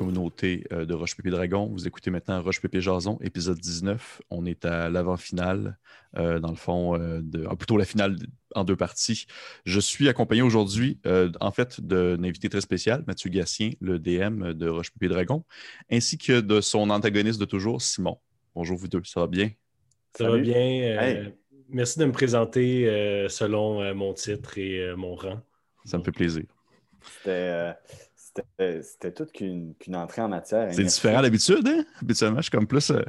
communauté euh, de Roche Pépé Dragon. Vous écoutez maintenant Roche Pépé Jason, épisode 19. On est à l'avant-finale, euh, dans le fond, euh, de, ah, plutôt la finale en deux parties. Je suis accompagné aujourd'hui, en fait, d'un invité très spécial, Mathieu Gassien, le DM de Roche Pépé Dragon, ainsi que de son antagoniste de toujours, Simon. Bonjour vous deux, ça va bien? Ça va bien. Merci de me présenter selon mon titre et mon rang. Ça me fait plaisir. C'était c'était toute qu'une entrée en matière. C'est différent d'habitude, hein? Habituellement, je suis comme plus. Euh,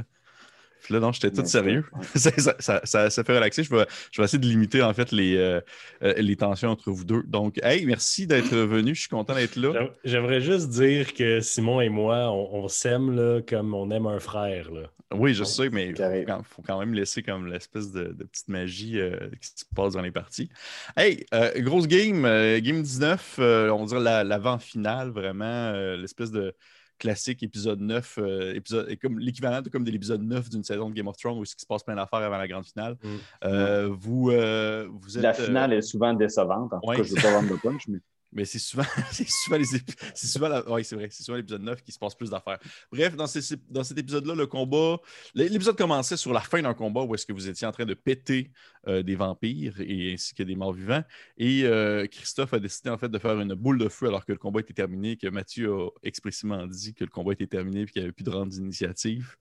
là, non, j'étais tout sérieux. ça, ça, fait relaxer. Je vais, je vais, essayer de limiter, en fait, les, euh, euh, les tensions entre vous deux. Donc, hey, merci d'être venu. Je suis content d'être là. J'aimerais juste dire que Simon et moi, on, s'aime comme on aime un frère. Là. Oui, je sais, mais il faut, quand même laisser comme l'espèce de, petite magie qui se passe dans les parties. Hey, grosse game, game 19, on dirait l'avant-finale, vraiment, l'espèce de classique épisode 9, euh, épisode, comme l'équivalent de, comme de l'épisode 9 d'une saison de Game of Thrones où il se passe plein d'affaires avant la grande finale. Mm. Euh, vous, euh, vous êtes, La finale est souvent décevante. En tout cas, je ne veux pas vendre de punch, mais mais c'est souvent, c'est souvent, les c'est souvent, c'est vrai, c'est souvent l'épisode 9 qui se passe plus d'affaires. Bref, dans, dans cet épisode-là, le combat, l'épisode commençait sur la fin d'un combat où est-ce que vous étiez en train de péter euh, des vampires et ainsi que des morts vivants. Et euh, Christophe a décidé en fait de faire une boule de feu alors que le combat était terminé, que Mathieu a expressément dit que le combat était terminé et qu'il n'y avait plus de rente d'initiative.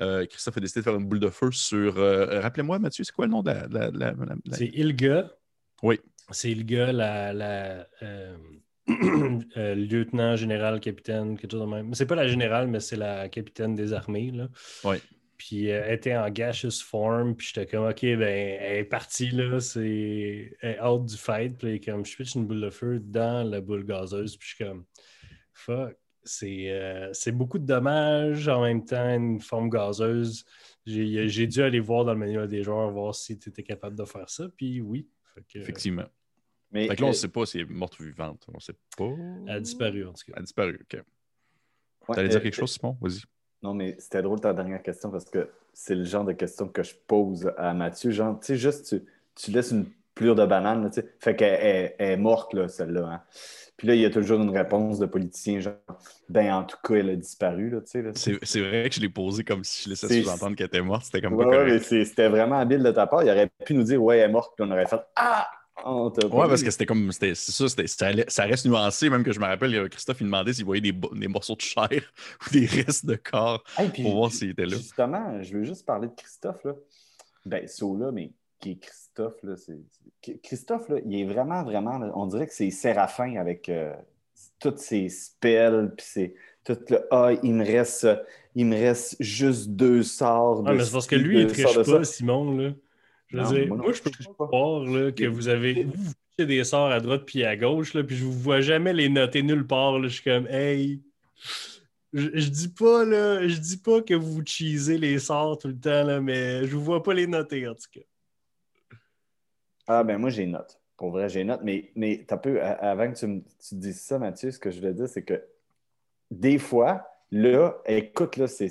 Euh, Christophe a décidé de faire une boule de feu sur. Rappelez-moi, Mathieu, c'est quoi le nom de la. la... C'est Ilga. Oui. C'est le gars, la, la euh, euh, lieutenant, général, capitaine, quelque chose de même. C'est pas la générale, mais c'est la capitaine des armées. Là. Oui. Puis euh, elle était en gaseous form, puis j'étais comme, OK, ben, elle est partie, là, c'est elle est out du fight. Puis comme, je pitch une boule de feu dans la boule gazeuse, puis je suis comme, fuck, c'est beaucoup de dommages, en même temps, une forme gazeuse. J'ai dû aller voir dans le manuel des joueurs, voir si tu étais capable de faire ça, puis oui. Effectivement. Mais fait que là, on ne sait pas si elle est morte ou vivante. On ne sait pas. Elle a disparu, en tout cas. Elle a disparu, OK. tu allais dire euh, quelque chose, Simon? Vas-y. Non, mais c'était drôle ta dernière question parce que c'est le genre de question que je pose à Mathieu. Genre, tu sais, juste, tu, tu, laisses une plure de banane, tu sais. Fait qu'elle est, morte, là, celle-là. Hein. Puis là, il y a toujours une réponse de politicien, genre, ben, en tout cas, elle a disparu, là, tu sais. C'est vrai que je l'ai posé comme si je laissais sous-entendre qu'elle était morte. C'était comme ouais, pas ouais, C'était vraiment habile de ta part. Il aurait pu nous dire, ouais, elle est morte, puis on aurait fait, ah! Oh, ouais, parce que c'était comme. C'est ça, ça reste nuancé, même que je me rappelle, Christophe, il demandait s'il voyait des, des, morceaux de chair ou des restes de corps pour voir s'il était là. Justement, je veux juste parler de Christophe. Là. Ben, so là, mais qui est Christophe, là, c'est. Christophe, là, il est vraiment, vraiment. on dirait que c'est Séraphin avec euh, toutes ses spells, puis c'est tout le Ah, il me reste, il me reste juste deux sorts. Ah, mais c'est parce que lui, il triche pas, Simon, là. Je veux dire, moi, je peux pas croire que vous avez vous, des sorts à droite puis à gauche, là, puis je vous vois jamais les noter nulle part. Là. Je suis comme, hey, je, dis pas, là, je dis pas que vous cheesez les sorts tout le temps, là, mais je vous vois pas les noter, en tout cas. Ah, ben moi, j'ai note. Pour vrai, j'ai note. Mais, mais peu, avant que tu, me, tu dises ça, Mathieu, ce que je voulais dire, c'est que des fois, Là, écoute, là, c'est,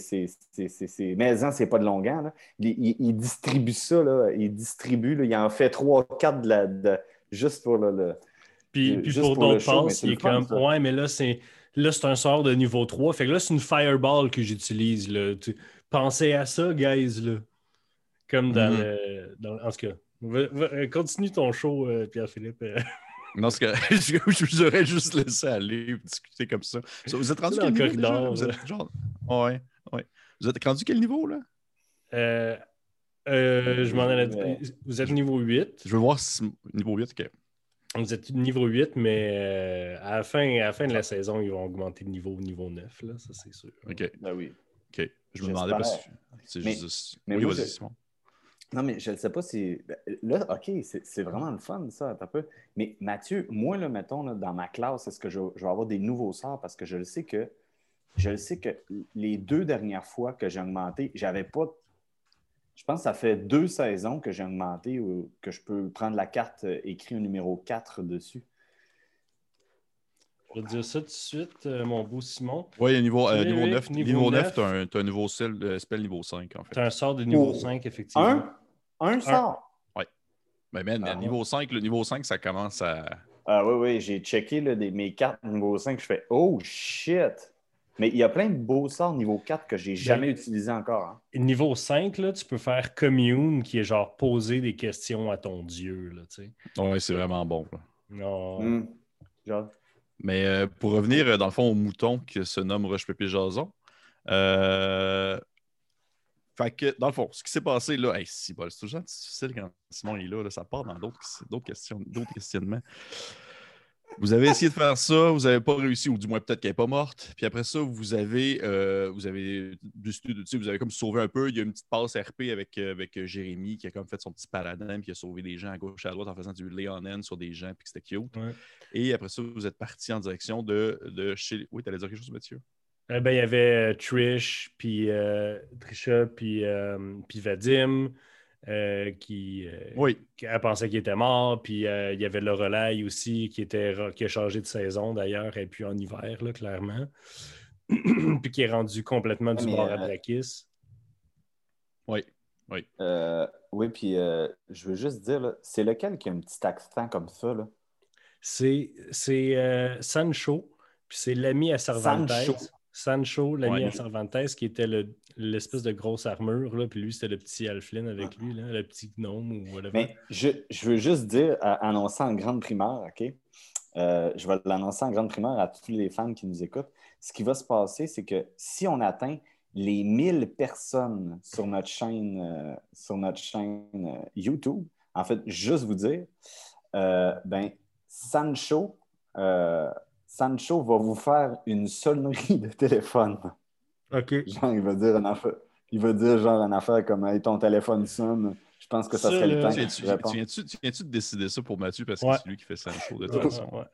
mais hein, c'est pas de longueur. Là. Il, distribue ça, là. il distribue, là. il en fait trois, quatre de la, juste pour le. puis, puis pour, d'autres passes, il est comme Ouais, mais là, c'est là, c'est un sort de niveau 3. Fait que là, c'est une fireball que j'utilise. Là. Pensez à ça, guys. Là. Comme dans, mm-hmm. dans En tout cas, continue ton show, euh, Pierre-Philippe. Non, ce que je, vous aurais juste laissé aller discuter comme ça. Vous êtes rendu quel niveau corridor, Vous êtes genre... ouais, ouais. Vous êtes rendu quel niveau là? Euh, euh, je m'en allais Vous êtes niveau 8. Je veux voir si niveau 8, ok. Vous êtes niveau 8, mais euh, à, la fin, à la fin de la saison, ils vont augmenter le niveau au niveau 9, là, ça c'est sûr. OK. Ben oui. OK. Je me demandais parce que c'est juste. Mais oui, vas-y, Simon. Non, mais je ne sais pas si. Ben, là, OK, c'est vraiment le fun, ça, un peu. Mais Mathieu, moi, là, mettons, dans ma classe, est-ce que je, vais avoir des nouveaux sorts? Parce que je le sais que je le sais que les deux dernières fois que j'ai augmenté, j'avais pas. Je pense que ça fait deux saisons que j'ai augmenté ou que je peux prendre la carte euh, écrit un numéro 4 dessus. Je vais dire ça tout de suite, euh, mon beau Simon. Oui, niveau, euh, niveau 9. Niveau, 9, tu as, un nouveau spell, spell niveau 5, en fait. Tu as un sort de niveau 5, effectivement. Un? Sort? Oui. Mais ben, ah, niveau 5, le niveau 5, ça commence à. Ah oui, oui, j'ai checké là, mes cartes niveau 5, je fais Oh shit! Mais il y a plein de beaux sorts niveau 4 que j'ai jamais utilisé encore. hein. Niveau 5, là, tu peux faire commune, qui est genre poser des questions à ton Dieu. Là, tu sais. Ouais, c'est vraiment bon. là. Non. Hmm. Genre, Mais euh, pour revenir, euh, dans le fond, au mouton qui se nomme Roche Pépé Jason. euh, Fait que, dans le fond, ce qui s'est passé là, hey, bon, c'est toujours difficile quand Simon est là, là, ça part dans d'autres questions, d'autres questionnements. Vous avez essayé de faire ça, vous n'avez pas réussi, ou du moins peut-être qu'elle n'est pas morte. Puis après ça, vous avez, euh, vous avez décidé de- vous avez comme sauvé un peu. Il y a une petite passe RP avec, euh, avec euh, Jérémy qui a comme fait son petit paladin, puis qui a sauvé des gens à gauche et à droite en faisant du Léonen sur des gens, puis que c'était cute. Ouais. Et après ça, vous êtes parti en direction de, de chez. Oui, tu allais dire quelque chose, Mathieu? Euh, ben, il y avait euh, Trish, puis euh, Trisha, puis, euh, puis Vadim, euh, qui, euh, Oui. qui elle pensait qu'il était mort. Puis euh, il y avait Lorelai aussi, qui, était, qui a changé de saison d'ailleurs, et puis en hiver, là, clairement. puis qui est rendu complètement du Mais, bord à Drakis. Oui. euh, oui, puis euh, je veux juste dire, là, c'est lequel qui a un petit accent comme ça? Là? C'est c'est, euh, Sancho, puis c'est l'ami à Cervantes. Sancho. Sancho, l'ami Ouais. à Cervantes, qui était le- l'espèce de grosse armure, là, puis lui, c'était le petit Alflin avec lui, là, le petit gnome ou whatever. Mais je, je veux juste dire, euh, annoncer en grande primaire, OK? Euh, je vais l'annoncer en grande primaire à tous les fans qui nous écoutent. Ce qui va se passer, c'est que si on atteint les 1000 personnes sur notre chaîne, euh, sur notre chaîne YouTube, en fait, juste vous dire, ben, Sancho, Sancho va vous faire une sonnerie de téléphone. OK. Genre, il va dire une affaire, il va dire genre une affaire comme Hey, ton téléphone sonne. Je pense que ça, Ça, serait le temps Tu tu tu viens-tu- tu viens-tu de décider ça pour Mathieu parce que Ouais. c'est lui qui fait Sancho de toute façon? ouais, ouais.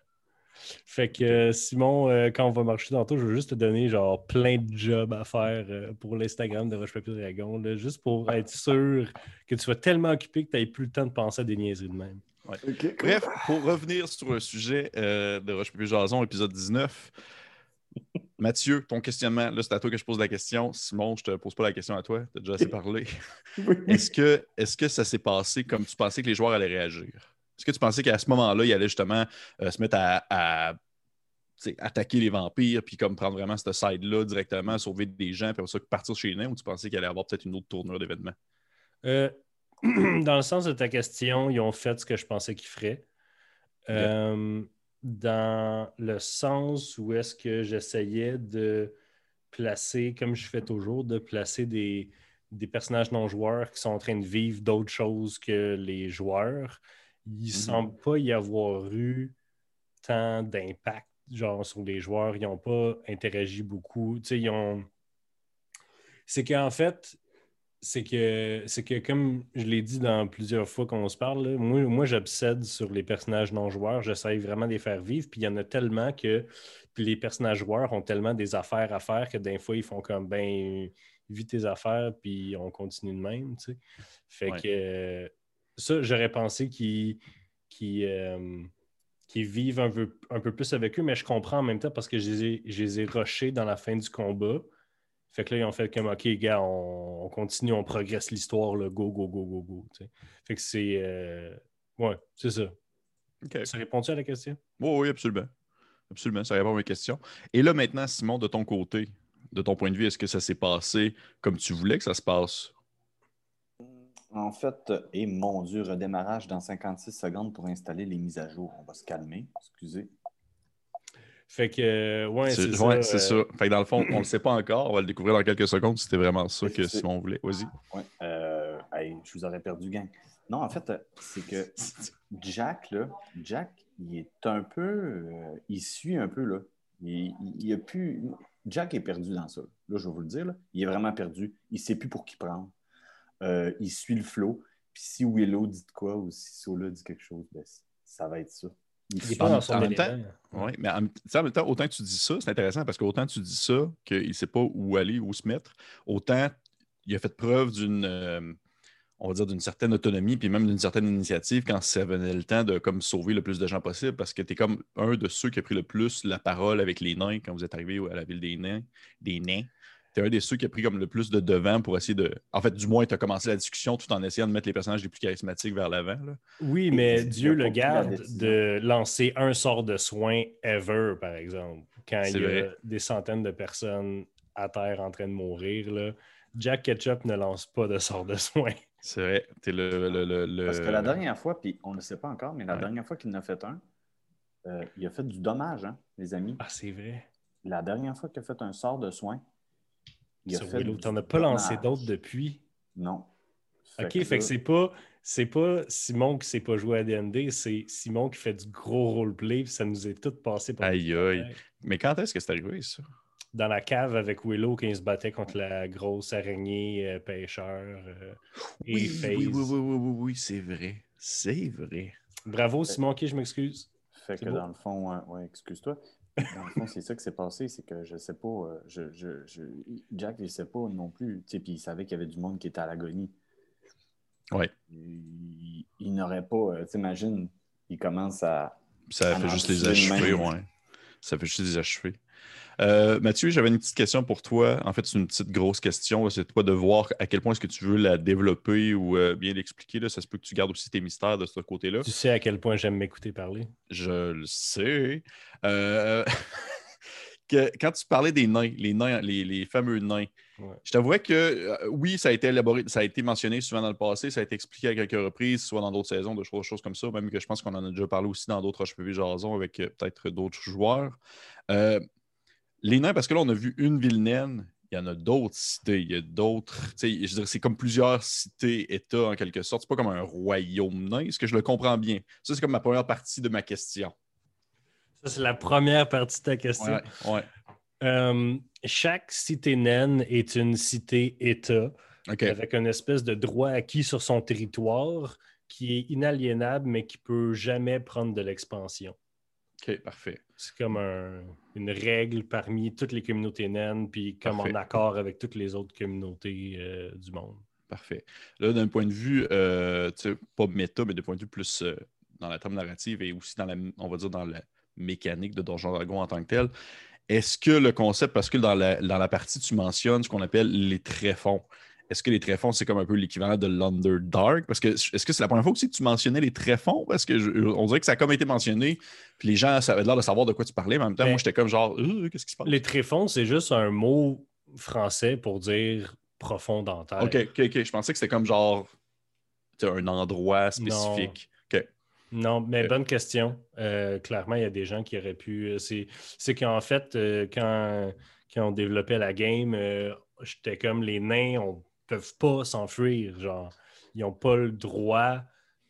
Fait que euh, Simon, euh, quand on va marcher tantôt, je veux juste te donner genre plein de jobs à faire euh, pour l'Instagram de Roche Papier Dragon, là, juste pour être sûr que tu sois tellement occupé que tu n'aies plus le temps de penser à des niaiseries de même. Bref, pour revenir sur un sujet euh, de Roche Papier Jason, épisode 19. Mathieu, ton questionnement, là, c'est à toi que je pose la question. Simon, je te pose pas la question à toi, tu as déjà assez parlé. Est-ce que, est que ça s'est passé comme tu pensais que les joueurs allaient réagir? Est-ce que tu pensais qu'à ce moment-là, ils allaient justement euh, se mettre à, attaquer les vampires, puis comme prendre vraiment cette side-là directement, sauver des gens, puis ça partir chez les nains, ou tu pensais qu'il allait y avoir peut-être une autre tournure d'événements? Euh, dans le sens de ta question, ils ont fait ce que je pensais qu'ils feraient. Euh, dans le sens où est-ce que j'essayais de placer, comme je fais toujours, de placer des, des personnages non-joueurs qui sont en train de vivre d'autres choses que les joueurs. Il ne semble pas y avoir eu tant d'impact genre sur les joueurs. Ils n'ont pas interagi beaucoup. Ils ont... C'est qu'en fait, c'est que, c'est que, comme je l'ai dit dans plusieurs fois qu'on se parle, là, moi, moi j'obsède sur les personnages non-joueurs. J'essaye vraiment de les faire vivre. Puis il y en a tellement que puis les personnages joueurs ont tellement des affaires à faire que des fois, ils font comme ben, vis tes affaires, puis on continue de même. Tu sais. Fait Ouais. que euh, ça, j'aurais pensé qu'ils euh, qu'ils vivent un peu, un peu plus avec eux, mais je comprends en même temps parce que je les ai, je les ai rushés dans la fin du combat. Fait que là, ils ont fait comme OK, gars, on, on continue, on progresse l'histoire, là, go, go, go, go, go. Fait que c'est. euh, Ouais, c'est ça. OK. Ça répond-tu à la question? Oui, oui, absolument. Absolument, ça répond à mes questions. Et là, maintenant, Simon, de ton côté, de ton point de vue, est-ce que ça s'est passé comme tu voulais que ça se passe? En fait, et mon Dieu, redémarrage dans 56 secondes pour installer les mises à jour. On va se calmer, excusez. Fait que, euh, ouais, c'est ça. ouais, c'est euh, ça. Fait que dans le fond, on ne le sait pas encore. On va le découvrir dans quelques secondes si c'était vraiment ça que Simon voulait. Vas-y. Ouais. Euh, hey, je vous aurais perdu, gang. Non, en fait, c'est que Jack, là, Jack, il est un peu. euh, il suit un peu, là. Il, il, il a plus. Jack est perdu dans ça. Là, je vais vous le dire, là. Il est vraiment perdu. Il ne sait plus pour qui prendre. Euh, il suit le flow. Puis si Willow dit de quoi ou si Sola dit quelque chose, ben, ça va être ça. Il Il est suit- pas En- dans son en même élément. Oui, mais en, en même temps, autant que tu dis ça, c'est intéressant parce qu'autant tu dis ça qu'il ne sait pas où aller, où se mettre, autant il a fait preuve d'une, euh, on va dire, d'une certaine autonomie, puis même d'une certaine initiative quand ça venait le temps de comme sauver le plus de gens possible, parce que tu es comme un de ceux qui a pris le plus la parole avec les nains quand vous êtes arrivé à la ville des nains. Des nains. Es un des ceux qui a pris comme le plus de devant pour essayer de. En fait, du moins, tu as commencé la discussion tout en essayant de mettre les personnages les plus charismatiques vers l'avant. là. Oui, Et mais Dieu le garde de lancer un sort de soin ever, par exemple. Quand C'est il y a vrai. des centaines de personnes à terre en train de mourir, là, Jack Ketchup ne lance pas de sort de soin. C'est vrai. T'es le, le, le- le- Parce que la dernière fois, puis on ne le sait pas encore, mais la Ouais. dernière fois qu'il en a fait un, euh, il a fait du dommage, hein, les amis. Ah, c'est vrai. La dernière fois qu'il a fait un sort de soin, il a fait Willow, t'en as pas lancé d'autres depuis? Non. OK, fait que c'est pas, c'est pas Simon qui sait pas jouer à D&D, c'est Simon qui fait du gros roleplay, puis ça nous est tout passé par Aïe, aïe. Mais quand est-ce que c'est arrivé, ça? Dans la cave avec Willow quand il se battait contre la grosse araignée euh, pêcheur euh, et Oui, FaZe. oui, oui, oui, oui, oui, oui, c'est vrai. C'est vrai. Bravo Simon, ok, je m'excuse. Fait que beau. dans le fond, ouais, excuse-toi. Dans le fond, c'est ça qui s'est passé, c'est que je sais pas, euh, je, je, je- Jack, il sait pas non plus, tu sais, puis il savait qu'il y avait du monde qui était à l'agonie. Ouais. Il, il n'aurait pas, euh, t'imagines, il commence à. Ça fait juste les achever, ouais. Ça fait juste les achever. Euh, Mathieu, j'avais une petite question pour toi. En fait, c'est une petite grosse question. C'est toi de voir à quel point est-ce que tu veux la développer ou euh, bien l'expliquer. là. Ça se peut que tu gardes aussi tes mystères de ce côté-là. Tu sais à quel point j'aime m'écouter parler. Je le sais. Euh, que- quand tu parlais des nains, les nains, les, les fameux nains, Ouais. je t'avouais que oui, ça a été élaboré, ça a été mentionné souvent dans le passé, ça a été expliqué à quelques reprises, soit dans d'autres saisons, de choses, choses comme ça, même que je pense qu'on en a déjà parlé aussi dans d'autres HPV Jason avec peut-être d'autres joueurs. Euh, les nains, parce que là, on a vu une ville naine, il y en a d'autres cités, il y a d'autres. tu sais, Je dirais c'est comme plusieurs cités, États en quelque sorte. C'est pas comme un royaume nain. Est-ce que je le comprends bien? Ça, c'est comme ma première partie de ma question. Ça, c'est la première partie de ta question. Ouais, ouais. Euh, chaque cité naine est une cité-État avec une espèce de droit acquis sur son territoire qui est inaliénable mais qui peut jamais prendre de l'expansion. OK, parfait. C'est comme un- une règle parmi toutes les communautés naines, puis comme Parfait. en accord avec toutes les autres communautés euh, du monde. Parfait. Là, d'un point de vue, euh, pas méta, mais d'un point de vue plus euh, dans la trame narrative et aussi dans la, on va dire, dans la mécanique de Donjon Dragon en tant que tel, est-ce que le concept, parce que dans la, dans la partie, tu mentionnes ce qu'on appelle les tréfonds? Est-ce que les tréfonds, c'est comme un peu l'équivalent de l'Underdark? Parce que est-ce que c'est la première fois aussi que tu mentionnais les tréfonds? Parce que je- on dirait que ça a comme été mentionné, puis les gens ça avait l'air de savoir de quoi tu parlais, mais en même temps, moi, j'étais comme genre, Euh, qu'est-ce qui se passe? Les tréfonds, c'est juste un mot français pour dire profond dans terre. Ok, ok, ok. Je pensais que c'était comme genre un endroit spécifique. Ok. Non, mais Euh. bonne question. Euh, clairement, il y a des gens qui auraient pu. euh, C'est, c'est qu'en fait, euh, quand, quand on développait la game, euh, j'étais comme les nains, on peuvent pas s'enfuir. Genre, ils n'ont pas le droit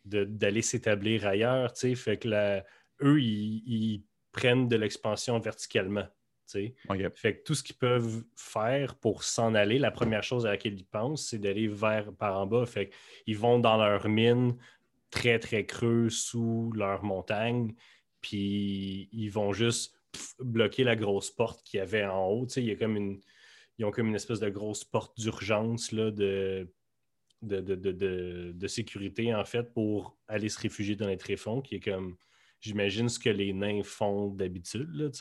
d'aller s'établir ailleurs. tu sais. Fait que la- eux, ils, ils prennent de l'expansion verticalement. tu sais. Ok. Fait que tout ce qu'ils peuvent faire pour s'en aller, la première chose à laquelle ils pensent, c'est d'aller vers par en bas. Fait qu'ils vont dans leur mine très, très creux sous leur montagne, puis ils vont juste pff, bloquer la grosse porte qu'il y avait en haut. Tu sais, il y a comme une, ils ont comme une espèce de grosse porte d'urgence de, de, de, de- de- sécurité, en fait, pour aller se réfugier dans les tréfonds, qui est comme, j'imagine, ce que les nains font d'habitude.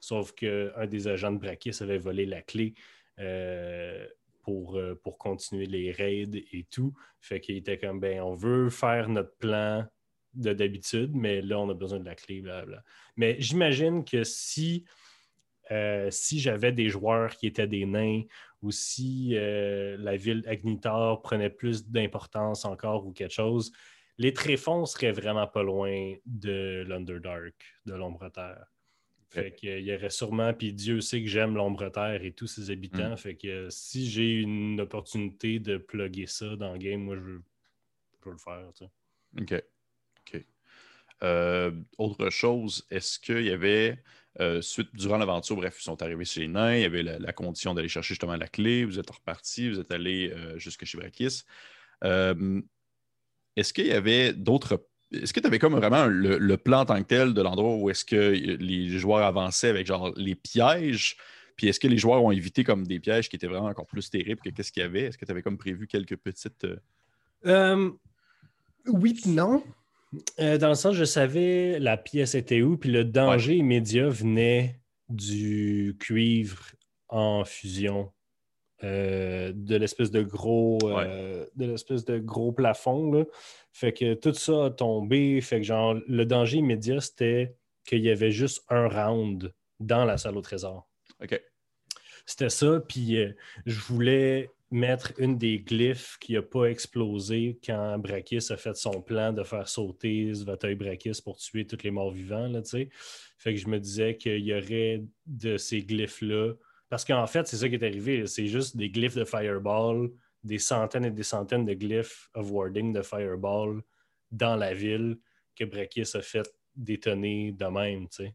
Sauf qu'un des agents de Brakis avait volé la clé euh, pour, euh, pour continuer les raids et tout. Fait qu'il était comme, ben, on veut faire notre plan de d'habitude, mais là, on a besoin de la clé, blablabla. Mais j'imagine que si, euh, si j'avais des joueurs qui étaient des nains ou si euh, la ville Agnitar prenait plus d'importance encore ou quelque chose, les tréfonds seraient vraiment pas loin de l'Underdark, de l'Ombre-Terre. Fait qu'il y aurait sûrement, puis Dieu sait que j'aime l'Ombre-Terre et tous ses habitants. Fait que si j'ai une opportunité de plugger ça dans le game, moi, je, je peux le faire. tu sais. OK. Euh, autre chose, est-ce qu'il y avait, euh, suite, durant l'aventure, bref, ils sont arrivés chez les nains, il y avait la, condition d'aller chercher justement la clé, vous êtes reparti, vous êtes allé euh, jusque chez Brakis. Est-ce qu'il y avait d'autres. Est-ce que tu avais comme vraiment le, plan en tant que tel de l'endroit où est-ce que les joueurs avançaient avec genre les pièges? Puis est-ce que les joueurs ont évité comme des pièges qui étaient vraiment encore plus terribles que qu'est-ce qu'il y avait? Est-ce que tu avais comme prévu quelques petites. oui, non. Euh, dans le sens, je savais la pièce était où, puis le danger immédiat venait du cuivre en fusion euh, de l'espèce de gros euh, de l'espèce de gros plafond. Là. Fait que tout ça a tombé. Fait que genre le danger immédiat, c'était qu'il y avait juste un round dans la salle au trésor. OK. C'était ça. Puis je voulais mettre une des glyphes qui n'a pas explosé quand Brakis a fait son plan de faire sauter Svateuil Brakis pour tuer tous les morts vivants. Là, fait que je me disais qu'il y aurait de ces glyphes-là. Parce qu'en fait, c'est ça qui est arrivé. C'est juste des glyphes de Fireball, des centaines et des centaines de glyphes of warding de Fireball dans la ville que Brakis a fait détonner de même. sais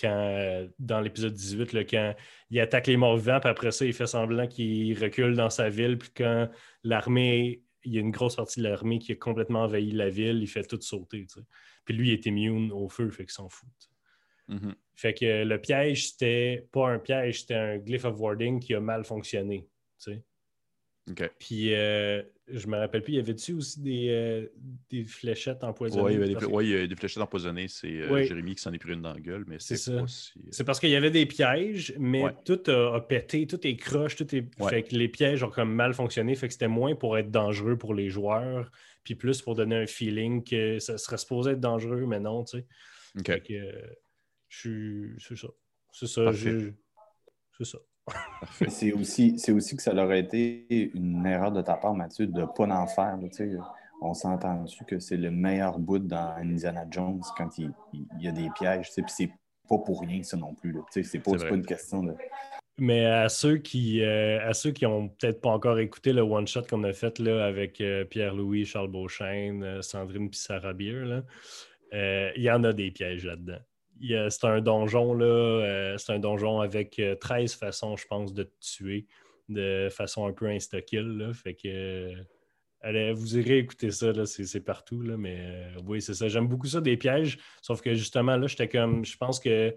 quand, dans l'épisode 18, là, quand il attaque les morts vivants, puis après ça, il fait semblant qu'il recule dans sa ville, puis quand l'armée, il y a une grosse partie de l'armée qui a complètement envahi la ville, il fait tout sauter. Puis lui, il est immune au feu, fait qu'il s'en fout. Mm-hmm. Fait que le piège, c'était pas un piège, c'était un glyph of warding qui a mal fonctionné. Puis euh, je me rappelle plus, y avait-tu aussi des, euh, des, fléchettes empoisonnées? Oui, il y avait des, fléchettes empoisonnées. C'est euh, Jérémy qui s'en est pris une dans la gueule, mais c'est pas C'est parce qu'il y avait des pièges, mais tout a, pété, tout est croche, tout est. Fait que les pièges ont comme mal fonctionné, fait que c'était moins pour être dangereux pour les joueurs, puis plus pour donner un feeling que ça serait supposé être dangereux, mais non, tu sais. OK. Fait que je suis. C'est ça. C'est ça. C'est ça. C'est aussi, aussi que ça aurait été une erreur de ta part, Mathieu, de ne pas en faire. on s'est entendu que c'est le meilleur bout dans Indiana Jones quand il, y a des pièges. Puis c'est pas pour rien, ça non plus. C'est pas, pas une question de. Mais à ceux qui euh, à ceux qui ont peut-être pas encore écouté le one shot qu'on a fait là, avec euh, Pierre-Louis, Charles Beauchesne, euh, Sandrine Pissara il y en a des pièges là-dedans c'est un donjon, là. Euh, c'est un donjon avec 13 euh, façons, je pense, de te tuer de façon un peu insta-kill. Fait que. allez, vous irez écouter ça, là, c'est, partout, là, mais euh, oui, c'est ça. J'aime beaucoup ça, des pièges. Sauf que justement, là, j'étais comme. Je pense que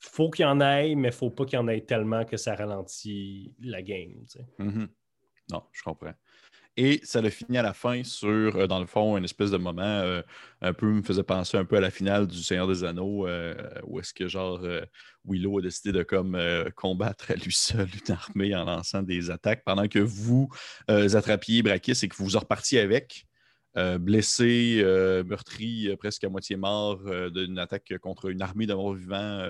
faut qu'il y en ait, mais faut pas qu'il y en ait tellement que ça ralentit la game. Mm-hmm. Non, je comprends. Et ça le fini à la fin sur, euh, dans le fond, une espèce de moment euh, un peu me faisait penser un peu à la finale du Seigneur des Anneaux, euh, où est-ce que genre Willow a décidé de comme combattre à lui seul une armée en lançant des attaques pendant que vous attrapiez Brakis et que vous repartiez avec. Euh, blessé, euh, meurtri, euh, presque à moitié mort d'une attaque contre une armée de morts vivants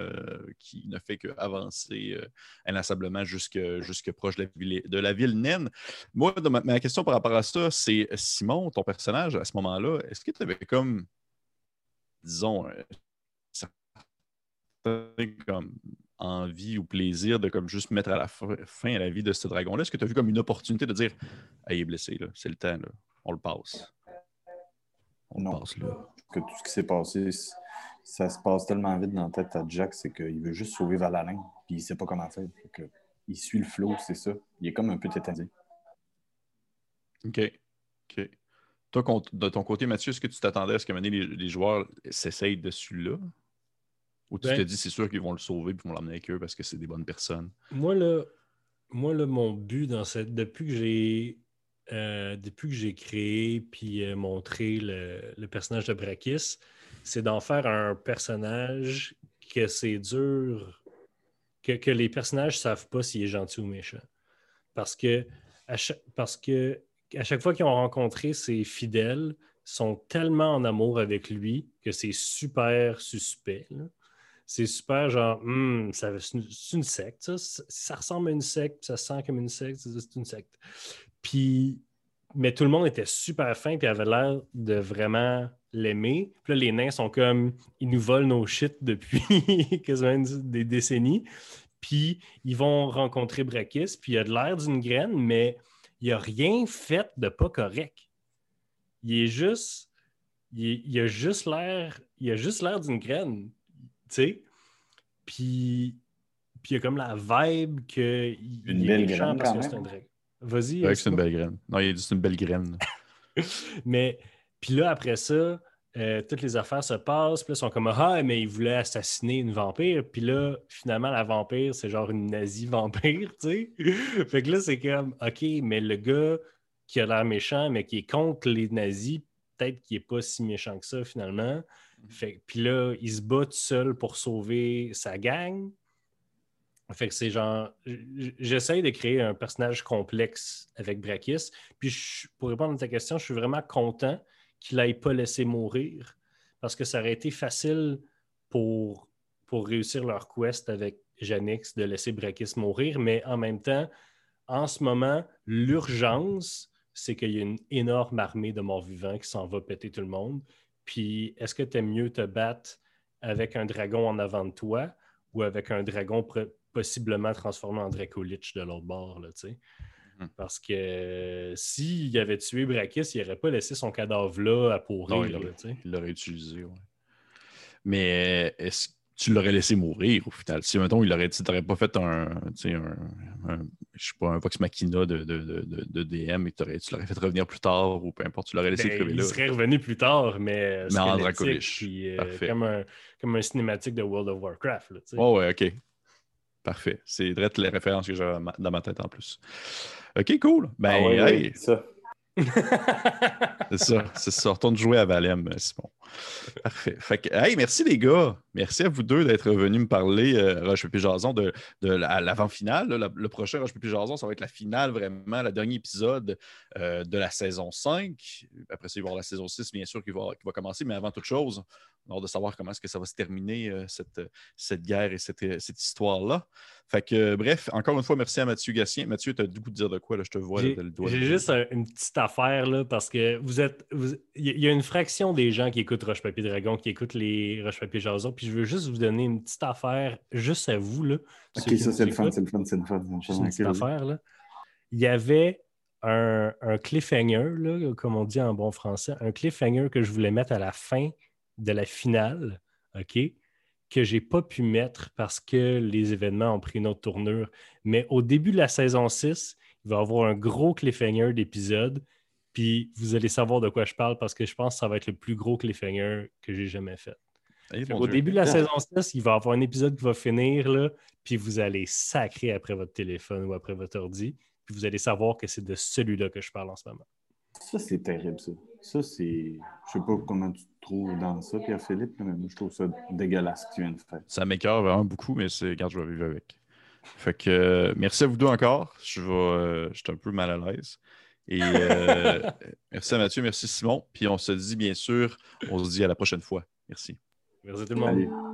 qui ne fait qu'avancer inlassablement jusque, jusque proche de la, ville, naine. Moi, ma, question par rapport à ça, c'est Simon, ton personnage, à ce moment-là, est-ce que tu avais comme, disons, comme envie ou plaisir de comme juste mettre à la fin à la vie de ce dragon-là? Est-ce que tu as vu comme une opportunité de dire il est blessé, c'est le temps, on le passe? Non. Que tout ce qui s'est passé, ça se passe tellement vite dans la tête à Jack, c'est qu'il veut juste sauver Valalin, puis il sait pas comment faire. il suit le flow, c'est ça. Il est comme un peu tétanisé. OK. OK. Toi, de ton côté, Mathieu, est-ce que tu t'attendais à ce que les, les joueurs s'essayent dessus-là? Ou tu te dis, c'est sûr qu'ils vont le sauver et vont l'emmener avec eux parce que c'est des bonnes personnes? Moi, là, moi, là, mon but dans cette. Depuis que j'ai euh, depuis que j'ai créé puis euh, montré le, personnage de Brakis, c'est d'en faire un personnage que c'est dur, que, les personnages ne savent pas s'il est gentil ou méchant. Parce que à chaque, parce que à chaque fois qu'ils ont rencontré ses fidèles, sont tellement en amour avec lui que c'est super suspect. C'est super genre, hmm, c'est une, secte, ça. ça. ressemble à une secte, ça sent comme une secte, c'est une secte. Puis, mais tout le monde était super fin et avait l'air de vraiment l'aimer. Puis là, les nains sont comme, ils nous volent nos shit depuis quasiment des décennies. Puis, ils vont rencontrer Brakis, puis il a de l'air d'une graine, mais il n'a rien fait de pas correct. Il est juste, il, a juste l'air, il a juste l'air d'une graine, tu sais. Puis, puis il y a comme la vibe que il, est méchant parce que c'est un dragon. Vas-y. c'est une belle graine. Non, il a dit c'est une belle graine. mais, puis là, après ça, euh, toutes les affaires se passent. Puis là, ils sont comme Ah, mais il voulait assassiner une vampire. Puis là, finalement, la vampire, c'est genre une nazie vampire, tu sais. fait que là, c'est comme OK, mais le gars qui a l'air méchant, mais qui est contre les nazis, peut-être qu'il n'est pas si méchant que ça, finalement. Mm-hmm. Fait, puis là, il se bat tout seul pour sauver sa gang. Fait que c'est genre, j'essaye de créer un personnage complexe avec Brakis. Puis pour répondre à ta question, je suis vraiment content qu'il n'aille pas laissé mourir parce que ça aurait été facile pour, pour réussir leur quest avec Janix de laisser Brakis mourir. Mais en même temps, en ce moment, l'urgence, c'est qu'il y a une énorme armée de morts-vivants qui s'en va péter tout le monde. Puis est-ce que tu aimes mieux te battre avec un dragon en avant de toi ou avec un dragon possiblement transformé en Dracolich de l'autre bord, là, tu sais. Mhm. Parce que euh, s'il avait tué Brakis, il n'aurait pas laissé son cadavre là à pourrir. il l'aurait utilisé, ouais. Mais est-ce tu l'aurais laissé mourir au final? Si, mettons, il aurait, tu n'aurais pas fait un, un, je sais pas, un Vox Machina de, de, de, de DM et tu l'aurais fait revenir plus tard ou peu importe, tu l'aurais laissé ben, crever là. Il serait revenu plus tard, mais. Mais en Dracolich. Euh, comme, un, comme un cinématique de World of Warcraft. Là, oh, ouais, ok. Parfait. C'est direct les références que j'ai dans ma tête en plus. OK, cool. Ben, ah hey. ça c'est ça, c'est ça. Retourne jouer à Valem, bon. Parfait. Fait que, hey, merci les gars. Merci à vous deux d'être venus me parler, euh, Roche Pépé Jason, de, de l'avant-finale. Le, prochain Roche Pépé Jason, ça va être la finale, vraiment, le dernier épisode euh, de la saison 5. Après ça, il va y avoir la saison 6, bien sûr, qui va, qui va commencer. Mais avant toute chose, de savoir comment est-ce que ça va se terminer, euh, cette, cette guerre et cette, cette histoire-là. Fait que, bref, encore une fois, merci à Mathieu Gatien. Mathieu, tu as du coup de dire de quoi, là, je te vois le doigt. J'ai juste une petite affaire, là, parce que vous êtes. Il y a une fraction des gens qui écoutent Roche Papier Dragon, qui écoutent les Roche Papier Jason, puis je veux juste vous donner une petite affaire, juste à vous, là. Ok, ça, c'est le fun, c'est le fun, c'est le fun. une petite affaire, là. Il y avait un, un cliffhanger, là, comme on dit en bon français, un cliffhanger que je voulais mettre à la fin de la finale, OK? que j'ai pas pu mettre parce que les événements ont pris une autre tournure. Mais au début de la saison 6, il va y avoir un gros cliffhanger d'épisode. Puis vous allez savoir de quoi je parle parce que je pense que ça va être le plus gros cliffhanger que j'ai jamais fait. au début de la saison 6, il va y avoir un épisode qui va finir, là, puis vous allez sacrer après votre téléphone ou après votre ordi. Puis vous allez savoir que c'est de celui-là que je parle en ce moment. Ça, c'est terrible, ça. Ça, c'est. Je sais pas comment tu te trouves dans ça, Pierre-Philippe, mais moi, je trouve ça dégueulasse que tu viens de faire. Ça m'écœure vraiment beaucoup, mais c'est. Regarde, je vais vivre avec. Fait que euh, merci à vous deux encore. Je vais. Euh, je suis un peu mal à l'aise. Et euh, merci à Mathieu, merci Simon. Puis on se dit bien sûr, on se dit à la prochaine fois. Merci. Merci tout le monde.